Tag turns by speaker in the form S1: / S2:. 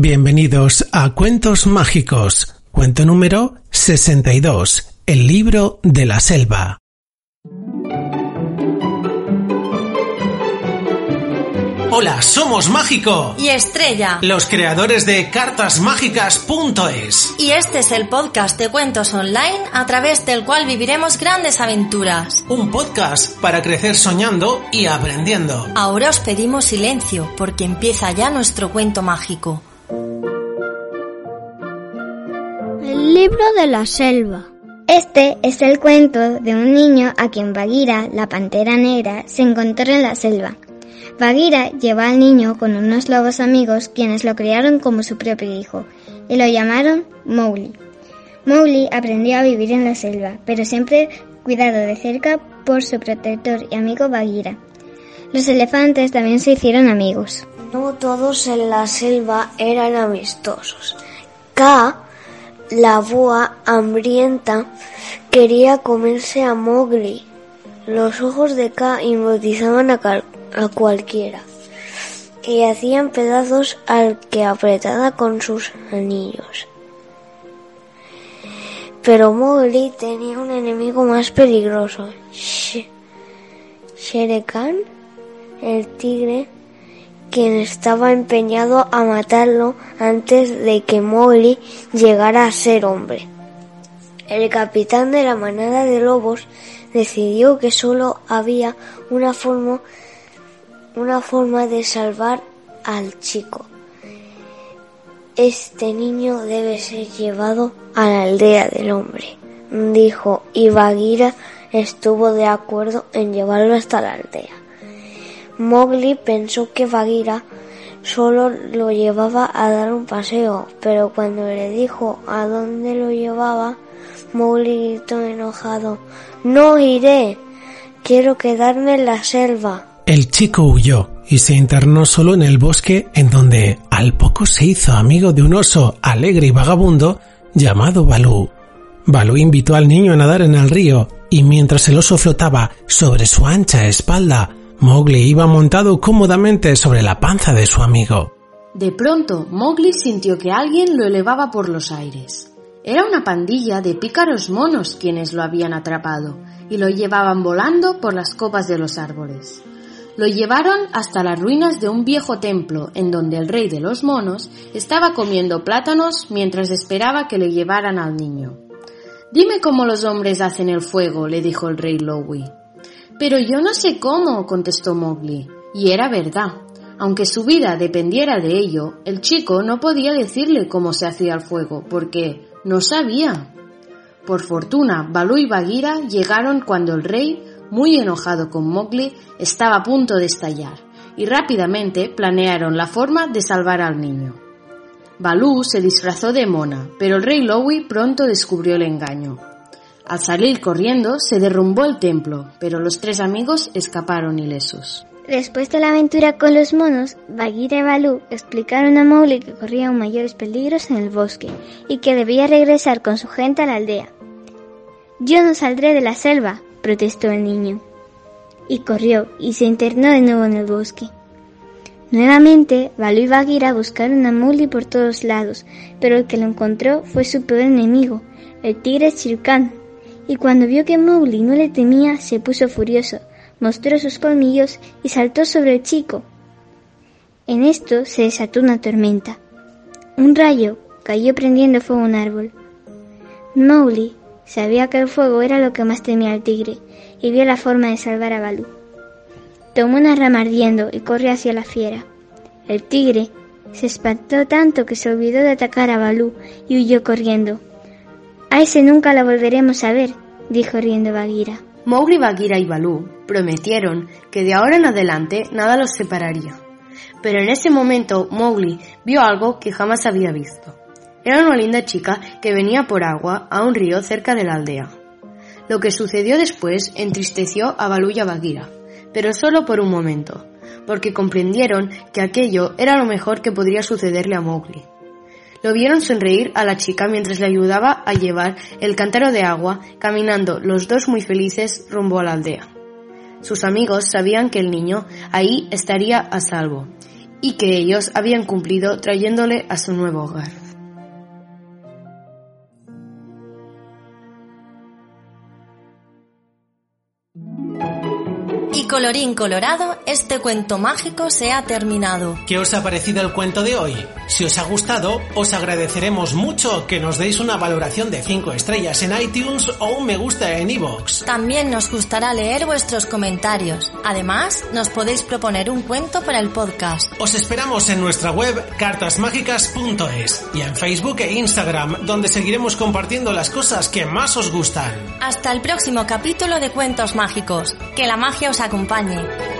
S1: Bienvenidos a Cuentos Mágicos, cuento número 62, El libro de la selva. Hola, somos Mágico
S2: y Estrella,
S1: los creadores de cartasmágicas.es.
S2: y este es el podcast de cuentos online a través del cual viviremos grandes aventuras.
S1: Un podcast para crecer soñando y aprendiendo.
S2: Ahora os pedimos silencio porque empieza ya nuestro cuento mágico.
S3: Libro de la selva.
S4: Este es el cuento de un niño a quien Bagheera, la pantera negra, se encontró en la selva. Bagheera llevó al niño con unos lobos amigos quienes lo criaron como su propio hijo y lo llamaron Mowgli. Mowgli aprendió a vivir en la selva, pero siempre cuidado de cerca por su protector y amigo Bagheera. Los elefantes también se hicieron amigos.
S3: No todos en la selva eran amistosos. K, la boa hambrienta, quería comerse a Mowgli. Los ojos de K hipnotizaban a, cualquiera y hacían pedazos al que apretaba con sus anillos. Pero Mowgli tenía un enemigo más peligroso, Sh- Shere Khan, el tigre, quien estaba empeñado a matarlo antes de que Mowgli llegara a ser hombre. El capitán de la manada de lobos decidió que solo había una forma, una forma de salvar al chico. Este niño debe ser llevado a la aldea del hombre, dijo, y Bagheera estuvo de acuerdo en llevarlo hasta la aldea. Mowgli pensó que Bagheera solo lo llevaba a dar un paseo, pero cuando le dijo a dónde lo llevaba, Mowgli gritó enojado, No iré, quiero quedarme en la selva.
S1: El chico huyó y se internó solo en el bosque en donde al poco se hizo amigo de un oso alegre y vagabundo llamado Balú. Balú invitó al niño a nadar en el río y mientras el oso flotaba sobre su ancha espalda, Mowgli iba montado cómodamente sobre la panza de su amigo.
S5: De pronto, Mowgli sintió que alguien lo elevaba por los aires. Era una pandilla de pícaros monos quienes lo habían atrapado y lo llevaban volando por las copas de los árboles. Lo llevaron hasta las ruinas de un viejo templo en donde el rey de los monos estaba comiendo plátanos mientras esperaba que le llevaran al niño. Dime cómo los hombres hacen el fuego, le dijo el rey Lowi. Pero yo no sé cómo, contestó Mowgli. Y era verdad. Aunque su vida dependiera de ello, el chico no podía decirle cómo se hacía el fuego, porque no sabía. Por fortuna, Balú y Bagheera llegaron cuando el rey, muy enojado con Mowgli, estaba a punto de estallar, y rápidamente planearon la forma de salvar al niño. Balú se disfrazó de mona, pero el rey Lowi pronto descubrió el engaño. Al salir corriendo, se derrumbó el templo, pero los tres amigos escaparon ilesos.
S4: Después de la aventura con los monos, Bagheera y Balú explicaron a Mowgli que corría aún mayores peligros en el bosque y que debía regresar con su gente a la aldea. Yo no saldré de la selva, protestó el niño. Y corrió y se internó de nuevo en el bosque. Nuevamente, Balú y Bagheera buscaron a Mowgli por todos lados, pero el que lo encontró fue su peor enemigo, el tigre Khan. Y cuando vio que Mowgli no le temía, se puso furioso, mostró sus colmillos y saltó sobre el chico. En esto se desató una tormenta. Un rayo cayó prendiendo fuego a un árbol. Mowgli sabía que el fuego era lo que más temía al tigre y vio la forma de salvar a Balú. Tomó una rama ardiendo y corrió hacia la fiera. El tigre se espantó tanto que se olvidó de atacar a Balú y huyó corriendo. A ese nunca lo volveremos a ver, dijo riendo Bagheera.
S5: Mowgli, Bagheera y Balú prometieron que de ahora en adelante nada los separaría. Pero en ese momento Mowgli vio algo que jamás había visto. Era una linda chica que venía por agua a un río cerca de la aldea. Lo que sucedió después entristeció a Balú y a Bagheera, pero solo por un momento, porque comprendieron que aquello era lo mejor que podría sucederle a Mowgli. Lo vieron sonreír a la chica mientras le ayudaba a llevar el cántaro de agua, caminando los dos muy felices rumbo a la aldea. Sus amigos sabían que el niño ahí estaría a salvo, y que ellos habían cumplido trayéndole a su nuevo hogar.
S2: Y colorín colorado, este cuento mágico se ha terminado.
S1: ¿Qué os ha parecido el cuento de hoy? Si os ha gustado, os agradeceremos mucho que nos deis una valoración de 5 estrellas en iTunes o un me gusta en iVoox.
S2: También nos gustará leer vuestros comentarios. Además, nos podéis proponer un cuento para el podcast.
S1: Os esperamos en nuestra web cartasmágicas.es y en Facebook e Instagram, donde seguiremos compartiendo las cosas que más os gustan.
S2: Hasta el próximo capítulo de Cuentos Mágicos. Que la magia os acompañe.